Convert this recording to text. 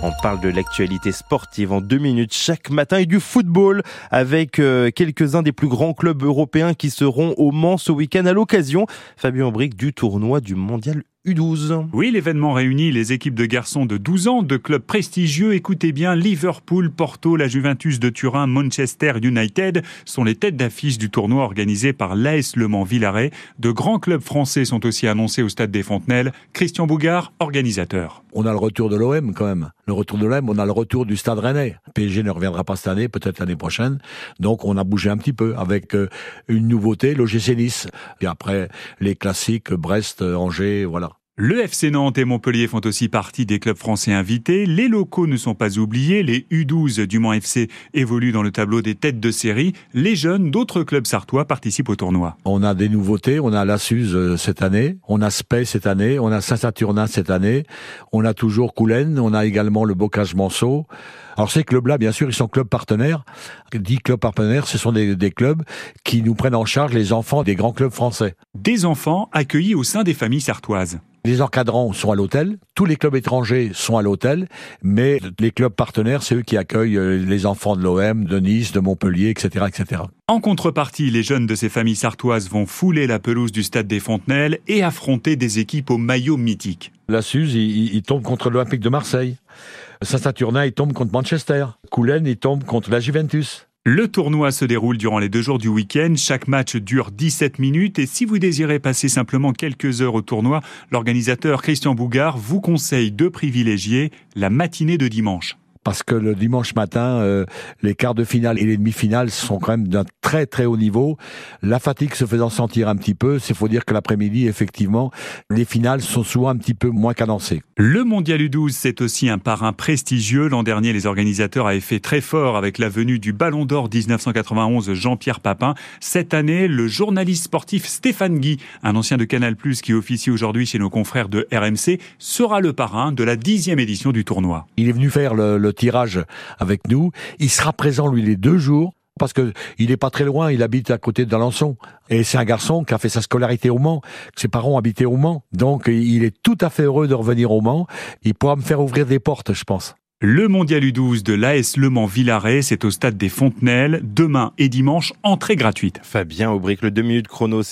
On parle de l'actualité sportive en deux minutes chaque matin et du football avec euh, quelques-uns des plus grands clubs européens qui seront au Mans ce week-end à l'occasion, Fabien Bric, du tournoi du mondial U12. Oui, l'événement réunit les équipes de garçons de 12 ans de clubs prestigieux. Écoutez bien, Liverpool, Porto, la Juventus de Turin, Manchester United sont les têtes d'affiche du tournoi organisé par l'AS Le Mans Villaret. De grands clubs français sont aussi annoncés au stade des Fontenelles. Christian Bougard, organisateur. On a le retour de l'OM quand même. Le retour de l'OM, on a le retour du stade rennais. PSG ne reviendra pas cette année, peut-être l'année prochaine. Donc on a bougé un petit peu avec euh, une nouveauté, l'OGC Nice. Et après les classiques, Brest, Angers, voilà. Le FC Nantes et Montpellier font aussi partie des clubs français invités. Les locaux ne sont pas oubliés. Les U12 du Mans FC évoluent dans le tableau des têtes de série. Les jeunes d'autres clubs sartois participent au tournoi. On a des nouveautés. On a la Suze euh, cette année. On a Spey cette année. On a Saint-Saturnin cette année. On a toujours Coulennes. On a également le Bocage Manceau. Alors ces clubs-là, bien sûr, ils sont clubs partenaires. Dix clubs partenaires, ce sont des, des, clubs qui nous prennent en charge les enfants des grands clubs français. Des enfants accueillis au sein des familles sartoises. Les encadrants sont à l'hôtel, tous les clubs étrangers sont à l'hôtel, mais les clubs partenaires, c'est eux qui accueillent euh, les enfants de l'OM, de Nice, de Montpellier, etc., etc. En contrepartie, les jeunes de ces familles sartoises vont fouler la pelouse du stade des Fontenelles et affronter des équipes au maillot mythique. La Suze, il, il tombe contre l'Olympique de Marseille. Saint-Saturnin, il tombe contre Manchester. Coulennes, il tombe contre la Juventus. Le tournoi se déroule durant les deux jours du week-end. Chaque match dure 17 minutes et si vous désirez passer simplement quelques heures au tournoi, l'organisateur Christian Bougard vous conseille de privilégier la matinée de dimanche parce que le dimanche matin, euh, les quarts de finale et les demi-finales sont quand même d'un très très haut niveau. La fatigue se faisant sentir un petit peu, c'est faut dire que l'après-midi, effectivement, les finales sont souvent un petit peu moins cadencées. Le Mondial U12, c'est aussi un parrain prestigieux. L'an dernier, les organisateurs avaient fait très fort avec la venue du Ballon d'Or 1991 Jean-Pierre Papin. Cette année, le journaliste sportif Stéphane Guy, un ancien de Canal+, qui officie aujourd'hui chez nos confrères de RMC, sera le parrain de la dixième édition du tournoi. Il est venu faire le, le tirage avec nous. Il sera présent, lui, les deux jours parce que il est pas très loin, il habite à côté d'Alençon. Et c'est un garçon qui a fait sa scolarité au Mans. Ses parents habitaient au Mans. Donc, il est tout à fait heureux de revenir au Mans. Il pourra me faire ouvrir des portes, je pense. Le Mondial U12 de l'AS Le Mans Villaret, c'est au stade des Fontenelles, demain et dimanche, entrée gratuite. Fabien Aubric, le 2 minutes chrono,